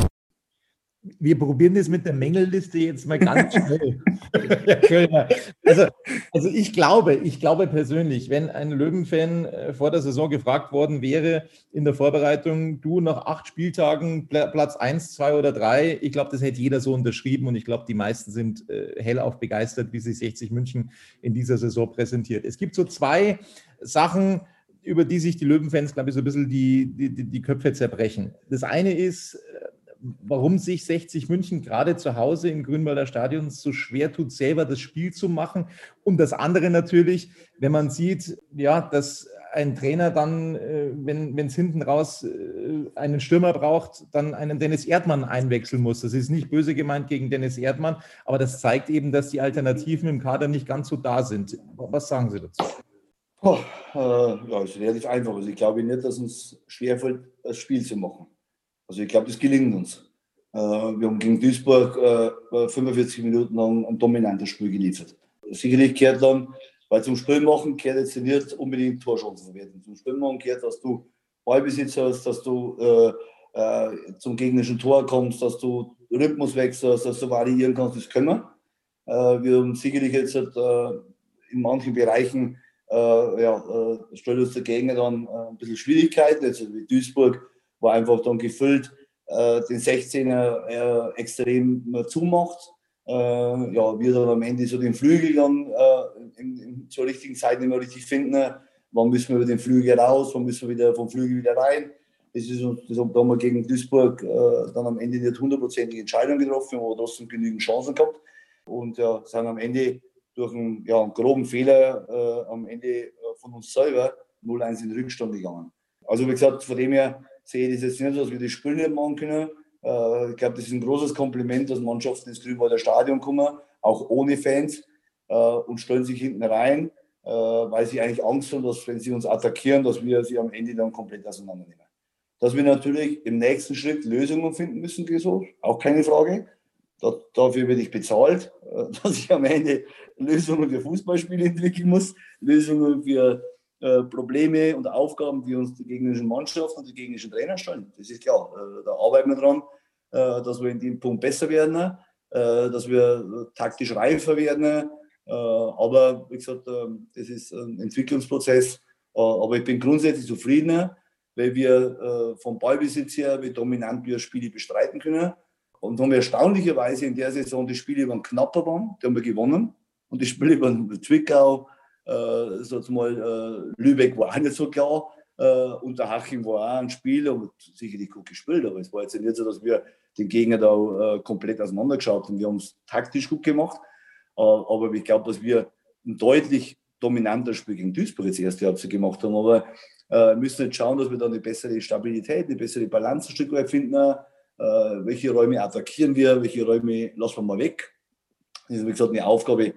Wir probieren das mit der Mängelliste jetzt mal ganz schnell. Also, also ich glaube, ich glaube persönlich, wenn ein Löwenfan äh, vor der Saison gefragt worden wäre in der Vorbereitung, du nach acht Spieltagen Platz eins, zwei oder drei, ich glaube, das hätte jeder so unterschrieben und ich glaube, die meisten sind äh, hellauf begeistert, wie sich 60 München in dieser Saison präsentiert. Es gibt so zwei Sachen, über die sich die Löwenfans, glaube ich, so ein bisschen die, die, die Köpfe zerbrechen. Das eine ist, äh, warum sich 60 München gerade zu Hause im Grünwalder Stadion so schwer tut, selber das Spiel zu machen. Und das andere natürlich, wenn man sieht, ja, dass ein Trainer dann, äh, wenn es hinten raus äh, einen Stürmer braucht, dann einen Dennis Erdmann einwechseln muss. Das ist nicht böse gemeint gegen Dennis Erdmann, aber das zeigt eben, dass die Alternativen im Kader nicht ganz so da sind. Was sagen Sie dazu? Oh, äh, ja, ist relativ einfach. Also ich glaube nicht, dass uns schwerfällt, das Spiel zu machen. Also ich glaube, das gelingt uns. Äh, wir haben gegen Duisburg äh, 45 Minuten lang ein dominantes Spiel geliefert. Sicherlich gehört dann, weil zum Spiel machen gehört jetzt nicht unbedingt Torchancen verwerten. Zum Spiel machen gehört, dass du Ballbesitz hast, dass du äh, äh, zum gegnerischen Tor kommst, dass du Rhythmus wechselst, dass du variieren kannst, das können wir. Äh, wir haben sicherlich jetzt äh, in manchen Bereichen äh, ja, äh, stellt uns der Gegner dann äh, ein bisschen Schwierigkeiten. Jetzt wie Duisburg war einfach dann gefüllt äh, den 16er äh, extrem zumacht. Äh, ja, wir dann am Ende so den Flügel dann äh, in, in, zur richtigen Zeit nicht mehr richtig finden. Wann müssen wir über den Flügel raus, wann müssen wir wieder vom Flügel wieder rein. Das ist das haben wir gegen Duisburg äh, dann am Ende nicht hundertprozentige Entscheidung getroffen, aber trotzdem genügend Chancen gehabt. Und ja, sind am Ende durch einen, ja, einen groben Fehler äh, am Ende äh, von uns selber 0-1 in den Rückstand gegangen. Also wie gesagt, von dem her sehe ich das jetzt nicht dass wir das Spiel nicht machen können. Äh, ich glaube, das ist ein großes Kompliment, dass Mannschaften ins Grünwalder Stadion kommen, auch ohne Fans, äh, und stellen sich hinten rein, äh, weil sie eigentlich Angst haben, dass wenn sie uns attackieren, dass wir sie am Ende dann komplett auseinandernehmen. Dass wir natürlich im nächsten Schritt Lösungen finden müssen, so, auch keine Frage. Da, dafür werde ich bezahlt, dass ich am Ende Lösungen für Fußballspiele entwickeln muss, Lösungen für äh, Probleme und Aufgaben, die uns die gegnerischen Mannschaften und die gegnerischen Trainer stellen. Das ist klar. Äh, da arbeiten wir dran, äh, dass wir in dem Punkt besser werden, dass wir taktisch reifer werden. aber wie gesagt, das ist ein Entwicklungsprozess. aber ich bin grundsätzlich zufrieden, weil wir vom Ballbesitz her, wie dominant wir Spiele bestreiten können. Und haben wir erstaunlicherweise in der Saison die Spiele waren knapper waren, die haben wir gewonnen. Und die Spiele über Zwickau, äh, mal, äh, Lübeck war auch nicht so klar. Äh, und der Haching war auch ein Spiel, und sicherlich gut gespielt, aber es war jetzt nicht so, dass wir den Gegner da äh, komplett auseinandergeschaut haben. Wir haben es taktisch gut gemacht, äh, aber ich glaube, dass wir ein deutlich dominanter Spiel gegen Duisburg jetzt erste Halbzeit gemacht haben. Aber äh, müssen jetzt schauen, dass wir da eine bessere Stabilität, eine bessere Balance ein Stück weit finden. Äh, welche Räume attackieren wir, welche Räume lassen wir mal weg. Das ist, wie gesagt, eine Aufgabe,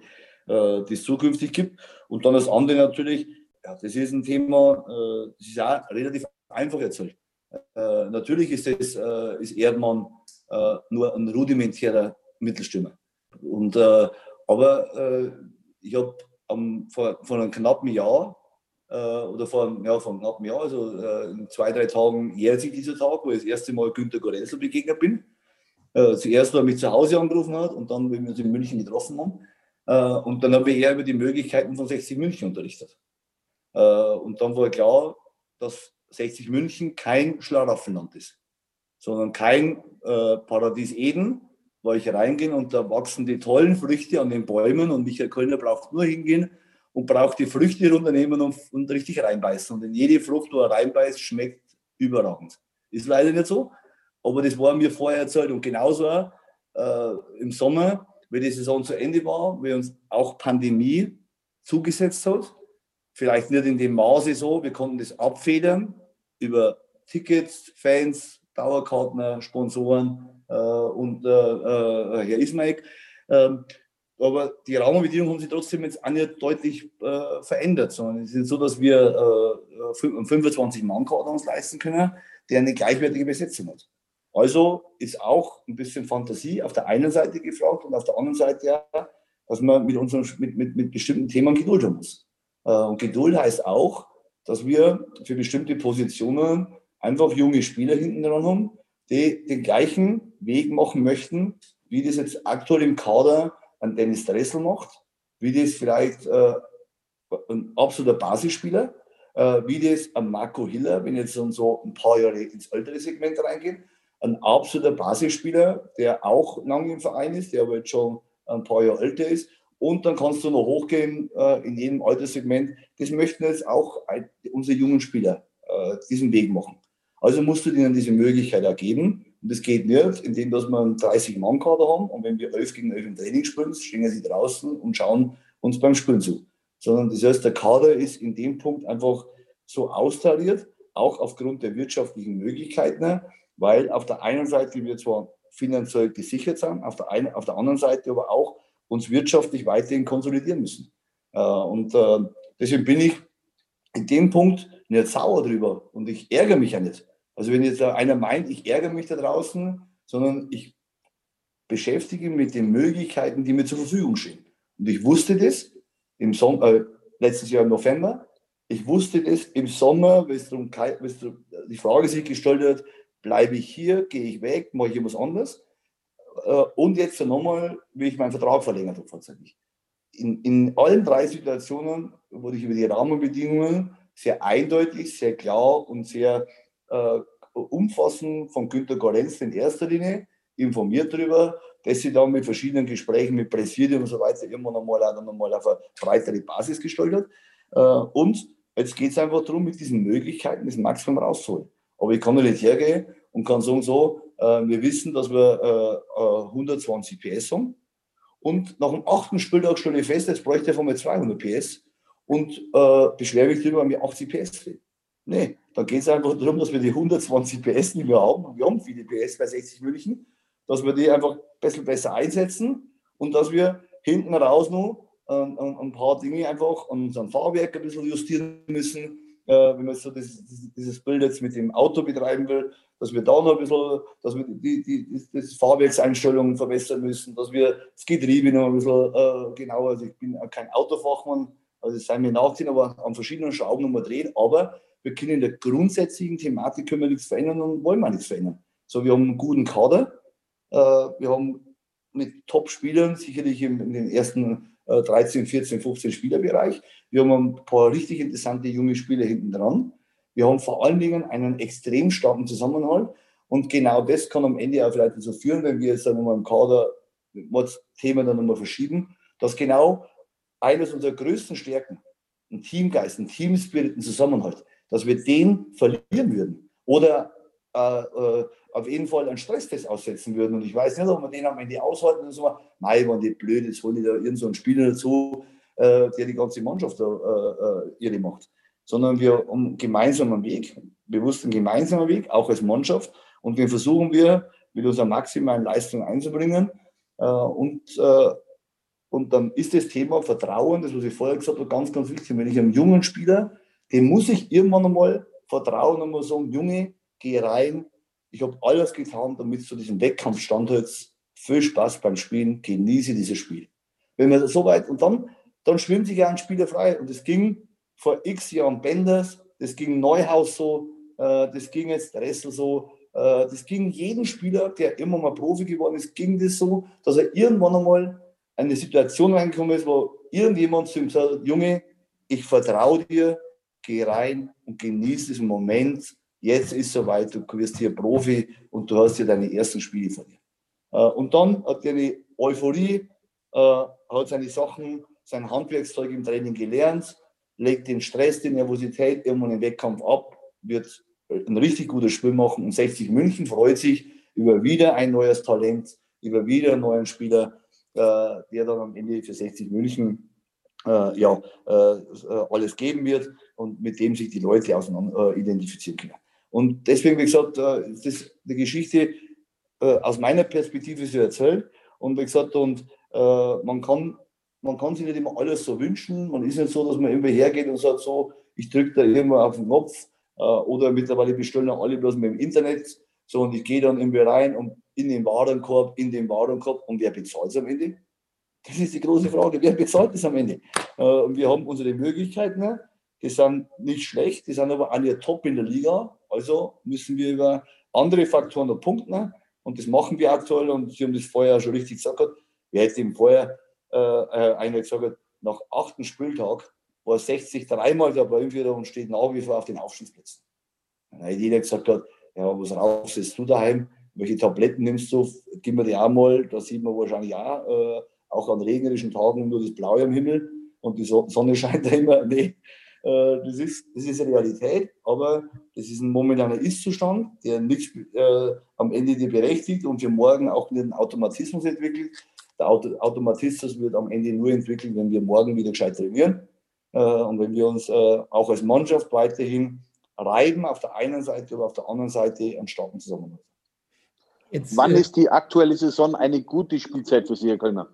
äh, die es zukünftig gibt. Und dann das andere natürlich, ja, das ist ein Thema, äh, das ist auch relativ einfach erzählt. Äh, natürlich ist, das, äh, ist Erdmann äh, nur ein rudimentärer Mittelstürmer. Und, äh, aber ich habe vor, vor einem knappen Jahr oder vor, ja, vor einem knappen Jahr, also in zwei, drei Tagen jährt sich dieser Tag, wo ich das erste Mal Günter Gorenzel begegnet bin. zuerst, weil er mich zu Hause angerufen hat und dann, wenn wir uns in München getroffen haben. Äh, und dann habe ich eher über die Möglichkeiten von 60 München unterrichtet. Äh, und dann war klar, dass 60 München kein Schlaraffenland ist, sondern kein äh, Paradies Eden, wo ich reingehe und da wachsen die tollen Früchte an den Bäumen und Michael Kölner braucht nur hingehen und braucht die Früchte runternehmen und, und richtig reinbeißen. Und in jede Frucht, wo er reinbeißt, schmeckt überragend. Ist leider nicht so, aber das war mir vorher erzählt. Und genauso äh, im Sommer wie die Saison zu Ende war, wie uns auch Pandemie zugesetzt hat. Vielleicht nicht in dem Maße so, wir konnten das abfedern über Tickets, Fans, Dauerkartner, Sponsoren äh, und äh, äh, Herr Ismail. Ähm, aber die Rahmenbedingungen haben sich trotzdem jetzt auch nicht deutlich äh, verändert, sondern es ist so, dass wir äh, 25 Mann-Kader uns leisten können, der eine gleichwertige Besetzung hat. Also ist auch ein bisschen Fantasie auf der einen Seite gefragt und auf der anderen Seite ja, dass man mit, unseren, mit, mit, mit bestimmten Themen Geduld haben muss. Äh, und Geduld heißt auch, dass wir für bestimmte Positionen einfach junge Spieler hinten dran haben, die den gleichen Weg machen möchten, wie das jetzt aktuell im Kader ein Dennis Dressel macht, wie das vielleicht äh, ein absoluter Basisspieler, äh, wie das ein Marco Hiller, wenn jetzt so ein paar Jahre ins ältere Segment reingehen, ein absoluter Basisspieler, der auch lange im Verein ist, der aber jetzt schon ein paar Jahre älter ist. Und dann kannst du noch hochgehen äh, in jedem Alterssegment. Das möchten jetzt auch unsere jungen Spieler äh, diesen Weg machen. Also musst du ihnen diese Möglichkeit ergeben. Und das geht nicht, indem dass wir einen 30-Mann-Kader haben und wenn wir 11 gegen 11 im Training spielen, stehen sie draußen und schauen uns beim Spielen zu. Sondern das heißt, der Kader ist in dem Punkt einfach so austariert, auch aufgrund der wirtschaftlichen Möglichkeiten, weil auf der einen Seite wir zwar finanziell gesichert sind, auf der, einen, auf der anderen Seite aber auch uns wirtschaftlich weiterhin konsolidieren müssen. Äh, und äh, deswegen bin ich in dem Punkt nicht sauer drüber und ich ärgere mich ja nicht. Also wenn jetzt einer meint, ich ärgere mich da draußen, sondern ich beschäftige mich mit den Möglichkeiten, die mir zur Verfügung stehen. Und ich wusste das im Son äh, letztes Jahr im November. Ich wusste das im Sommer, wenn es darum, die Frage sich gestellt hat, bleibe ich hier, gehe ich weg, mache ich etwas anderes. Äh, und jetzt nochmal, wie ich meinen Vertrag verlängert habe vorzeitig. In, in allen drei Situationen wurde ich über die Rahmenbedingungen sehr eindeutig, sehr klar und sehr äh, Umfassen von Günter Gorenz in erster Linie, informiert darüber, dass sie dann mit verschiedenen Gesprächen mit Präsidium und so weiter immer noch mal, noch mal auf eine breitere Basis gestellt hat. Äh, und jetzt geht es einfach darum, mit diesen Möglichkeiten das Maximum rauszuholen. Aber ich kann nicht hergehen und kann sagen, so, äh, wir wissen, dass wir 120 PS haben. Und nach dem achten Spieltag stelle ich fest, jetzt bräuchte ich von mir 200 PS und äh, beschwere mich darüber, wenn wir 80 PS fehlen. Nee, da geht es einfach darum, dass wir die 120 PS, die wir haben, wir haben viele PS bei 60 München, dass wir die einfach ein bisschen besser einsetzen und dass wir hinten raus noch äh, ein, ein, paar Dinge einfach an unserem Fahrwerk ein bisschen justieren müssen. Äh, wenn man so das, dieses Bild jetzt mit dem Auto betreiben will, dass wir da noch ein bisschen, dass wir die, die, die, die Fahrwerkseinstellungen verbessern müssen, dass wir das Getriebe noch ein bisschen äh, genauer, also ich bin kein Autofachmann, also das sei mir nachziehen, aber an verschiedenen Schrauben nochmal drehen, aber wir können in der grundsätzlichen Thematik können wir nichts verändern und wollen wir nichts verändern. So, wir haben einen guten Kader, äh, wir haben mit Top-Spielern, sicherlich in, in den ersten äh, 13, 14, 15 Spielerbereich. Wir haben ein paar richtig interessante junge Spieler hinten dran. Wir haben vor allen Dingen einen extrem starken Zusammenhalt. Und genau das kann am Ende auch vielleicht dazu führen, wenn wir jetzt nochmal im Kader das Thema dann nochmal verschieben, dass genau eines unserer größten Stärken, ein Teamgeist, ein Teamspirit, ein Zusammenhalt, dass wir den verlieren würden oder äh, äh, auf jeden Fall einen Stresstest aussetzen würden. Und ich weiß nicht, ob wir den am Ende aushalten und so, nein, waren die blöd, jetzt holen die da irgendeinen so Spieler dazu, äh, der die ganze Mannschaft da, äh, äh, irre macht. Sondern wir haben einen gemeinsamen Weg, bewusst einen gemeinsamen Weg, auch als Mannschaft. Und den versuchen wir mit unserer maximalen Leistung einzubringen. Äh, und, und dann ist das Thema Vertrauen, das was ich vorher gesagt habe, ganz, ganz wichtig. Wenn ich einem jungen Spieler dem muss ich irgendwann einmal vertrauen und mal sagen, Junge, geh rein. Ich habe alles getan, damit du diesen Wettkampf standhältst. Viel Spaß beim Spielen, genieße dieses Spiel. Wenn wir so weit, und dann, dann schwimmt sich ja ein Spieler frei. Und das ging vor x Jahren Benders, das ging Neuhaus so, äh, das ging jetzt Dressel so, äh, das ging jedem Spieler, der immer mal Profi geworden ist, ging das so, dass er irgendwann einmal eine Situation reingekommen ist, wo irgendjemand zu ihm sagt, Junge, ich vertraue dir, geh rein und genieß diesen Moment. Jetzt ist soweit, du wirst hier Profi und du hast hier deine ersten Spiele von dir. Äh, und dann hat er eine Euphorie, äh, hat seine Sachen, sein Handwerkszeug im Training gelernt, legt den Stress, die Nervosität irgendwann im Wettkampf ab, wird ein richtig gutes Spiel machen und 60 München freut sich über wieder ein neues Talent, über wieder einen neuen Spieler, äh, der dann am Ende für 60 München ja, alles geben wird und mit dem sich die Leute auseinander identifizieren können. Und deswegen, wie gesagt, ist das die Geschichte aus meiner Perspektive so erzählt. Und wie gesagt, und man kann man kann sich nicht immer alles so wünschen. Man ist nicht so, dass man immer hergeht und sagt, so, ich drücke da irgendwo auf den Knopf äh, oder mittlerweile bestellen auch alle bloß mit dem Internet. So, und ich gehe dann irgendwie rein und in den Warenkorb, in den Warenkorb und wer bezahlt es am Ende? Das ist die große Frage. Wer bezahlt es am Ende? Äh, und wir haben unsere Möglichkeiten. Ne? Die sind nicht schlecht, die sind aber alle top in der Liga. Also müssen wir über andere Faktoren noch punkten. Und das machen wir aktuell. Und Sie haben das vorher schon richtig gesagt. Wer hätte eben vorher äh, äh einer gesagt, nach achten Spieltag war 60 dreimal der Bäumführer und steht nach wie vor auf den Aufstiegsplätzen. Hat jeder gesagt, ja, was raus du daheim? Welche Tabletten nimmst du? Gib mir die auch mal. Da sieht man wahrscheinlich auch, äh, auch an regnerischen Tagen nur das Blaue am Himmel und die Sonne scheint da immer. Nee, das, ist, das ist Realität, aber das ist ein momentaner Ist-Zustand, der nichts äh, am Ende dir berechtigt und für morgen auch nicht einen Automatismus entwickelt. Der Auto Automatismus wird am Ende nur entwickelt, wenn wir morgen wieder gescheit trainieren äh, und wenn wir uns äh, auch als Mannschaft weiterhin reiben auf der einen Seite, aber auf der anderen Seite einen starken Zusammenhalt. Jetzt, Wann äh, ist die aktuelle Saison eine gute Spielzeit für Sie, Herr Kölner?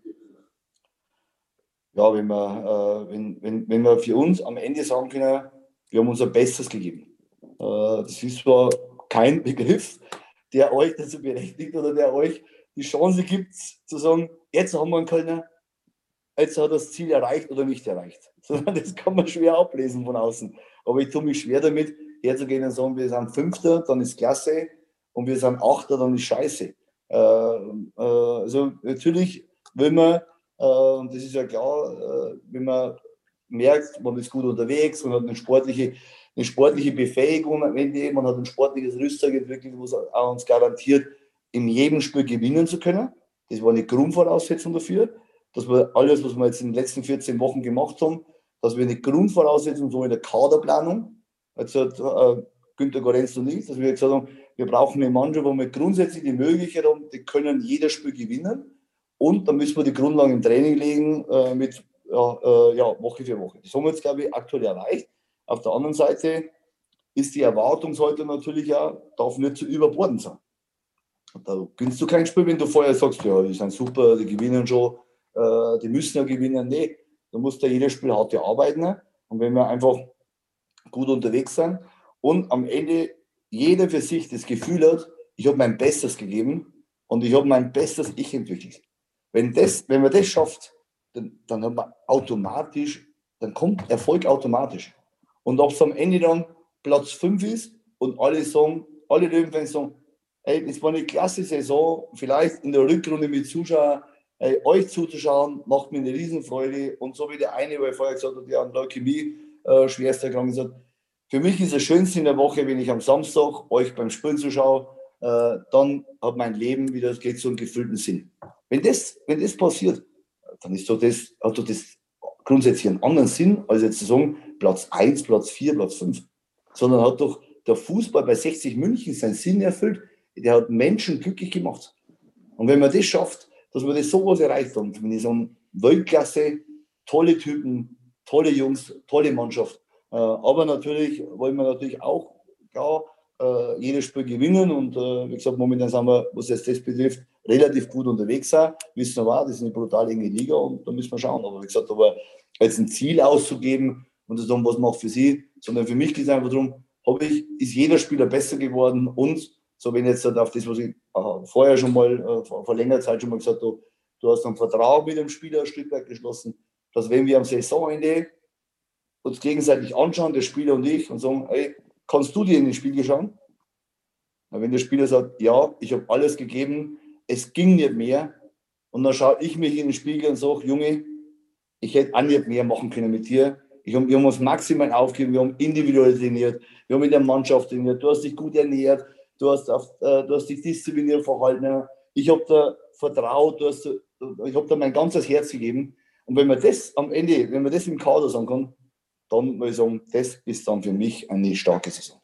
Ja, wenn wir, äh, wenn, wenn, wenn wir für uns am Ende sagen können, wir haben unser Bestes gegeben. Äh, das ist zwar kein Begriff, der euch dazu berechtigt oder der euch die Chance gibt, zu sagen, jetzt haben wir einen Kölner, jetzt hat er das Ziel erreicht oder nicht erreicht. Das kann man schwer ablesen von außen. Aber ich tue mich schwer damit, herzugehen und sagen, wir sind Fünfter, dann ist Klasse und wir sind Achter, dann ist Scheiße. Äh, äh, also natürlich will man und das ist ja klar, äh, wenn man merkt, man ist gut unterwegs, man hat eine sportliche, eine sportliche Befähigung am Ende, man hat ein sportliches Rüstzeug entwickelt, was uns garantiert, in jedem Spiel gewinnen zu können. Das war eine Grundvoraussetzung dafür, dass wir alles, was wir jetzt in den letzten 14 Wochen gemacht haben, dass wir eine Grundvoraussetzung so in der Kaderplanung, also äh, Günter Gorenz und ich, dass wir gesagt haben, wir brauchen eine Mannschaft, wo wir grundsätzlich die Möglichkeit haben, die können jedes Spiel gewinnen. Und dann müssen wir die Grundlagen im Training legen äh, mit ja, äh, ja, Woche für Woche. Das haben wir jetzt, glaube ich, aktuell erreicht. Auf der anderen Seite ist die Erwartungshaltung natürlich auch, darf nicht zu überborden sein. Da gewinnst du kein Spiel, wenn du vorher sagst, ja, die sind super, die gewinnen schon, äh, die müssen ja gewinnen. Nee, du musst ja jedes Spiel hart arbeiten. Und wenn wir einfach gut unterwegs sind und am Ende jeder für sich das Gefühl hat, ich habe mein Bestes gegeben und ich habe mein bestes Ich entwickelt. Wenn, das, wenn man das schafft, dann, dann hat man automatisch, dann kommt Erfolg automatisch. Und ob es am Ende dann Platz 5 ist und alle sagen, alle Löwenfans sagen, ey, das war eine klasse Saison, vielleicht in der Rückrunde mit Zuschauern, ey, euch zuzuschauen, macht mir eine Riesenfreude. Und so wie der eine, weil vorher gesagt hat, der an Leukämie äh, schwerster erkrankt ist, für mich ist das Schönste in der Woche, wenn ich am Samstag euch beim Spielen zuschaue, äh, dann hat mein Leben wieder, geht so einen gefüllten Sinn. Wenn das, wenn das passiert, dann ist so das, hat so das grundsätzlich einen anderen Sinn, als jetzt zu sagen, Platz 1, Platz 4, Platz 5. Sondern hat doch der Fußball bei 60 München seinen Sinn erfüllt. Der hat Menschen glücklich gemacht. Und wenn man das schafft, dass man das sowas erreicht hat, wenn ich so Weltklasse, tolle Typen, tolle Jungs, tolle Mannschaft, äh, aber natürlich wollen wir natürlich auch klar, äh, jedes Spiel gewinnen und äh, wie gesagt, momentan sind wir, was jetzt das betrifft, relativ gut unterwegs sein. Wissen wir, das ist eine brutal enge Liga und da müssen wir schauen. Aber wie gesagt, aber jetzt ein Ziel auszugeben und zu sagen, was macht für sie, sondern für mich geht es einfach darum, habe ich, ist jeder Spieler besser geworden und so wenn jetzt auf das, was ich vorher schon mal vor, längerer Zeit schon mal gesagt habe, du hast einen Vertrag mit dem Spieler ein Stück weit geschlossen, dass wenn wir am Saisonende uns gegenseitig anschauen, der Spieler und ich, und sagen, hey, kannst du dir in den Spiegel schauen? Na, wenn der Spieler sagt, ja, ich habe alles gegeben, es ging nicht mehr, und dann schaue ich mich in den Spiegel und sage, Junge, ich hätte auch nicht mehr machen können mit dir. Ich hab, wir haben uns maximal aufgegeben, wir haben individuell trainiert, wir haben in der Mannschaft trainiert, du hast dich gut ernährt, du hast, auf, äh, du hast dich diszipliniert verhalten, ich habe da vertraut, du hast, ich habe da mein ganzes Herz gegeben. Und wenn man das am Ende, wenn man das im Kader sagen kann, dann muss ich sagen, das ist dann für mich eine starke Saison.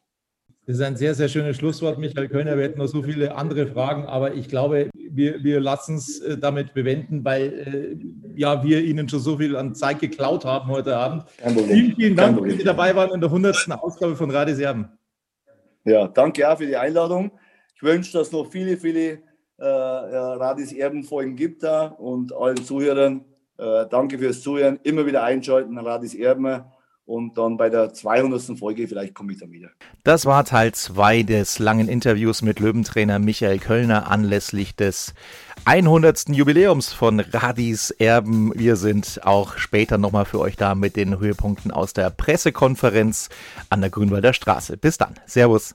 Das ist ein sehr, sehr schönes Schlusswort, Michael Kölner. Wir hätten noch so viele andere Fragen, aber ich glaube, wir, wir lassen es äh, damit bewenden, weil äh, ja, wir Ihnen schon so viel an Zeit geklaut haben heute Abend. Kein Problem. Vielen, vielen Dank, dass Sie dabei waren in der 100. Ausgabe von Radis Erben. Ja, danke auch für die Einladung. Ich wünsche, dass es noch viele, viele äh, Radis Erben-Folgen gibt da und allen Zuhörern. Äh, danke fürs Zuhören. Immer wieder einschalten, Radis Erben und dann bei der 200. Folge, vielleicht komme ich dann wieder. Das war Teil 2 des langen Interviews mit Löwentrainer Michael Kölner anlässlich des 100. Jubiläums von Radis Erben. Wir sind auch später nochmal für euch da mit den Höhepunkten aus der Pressekonferenz an der Grünwalder Straße. Bis dann. Servus.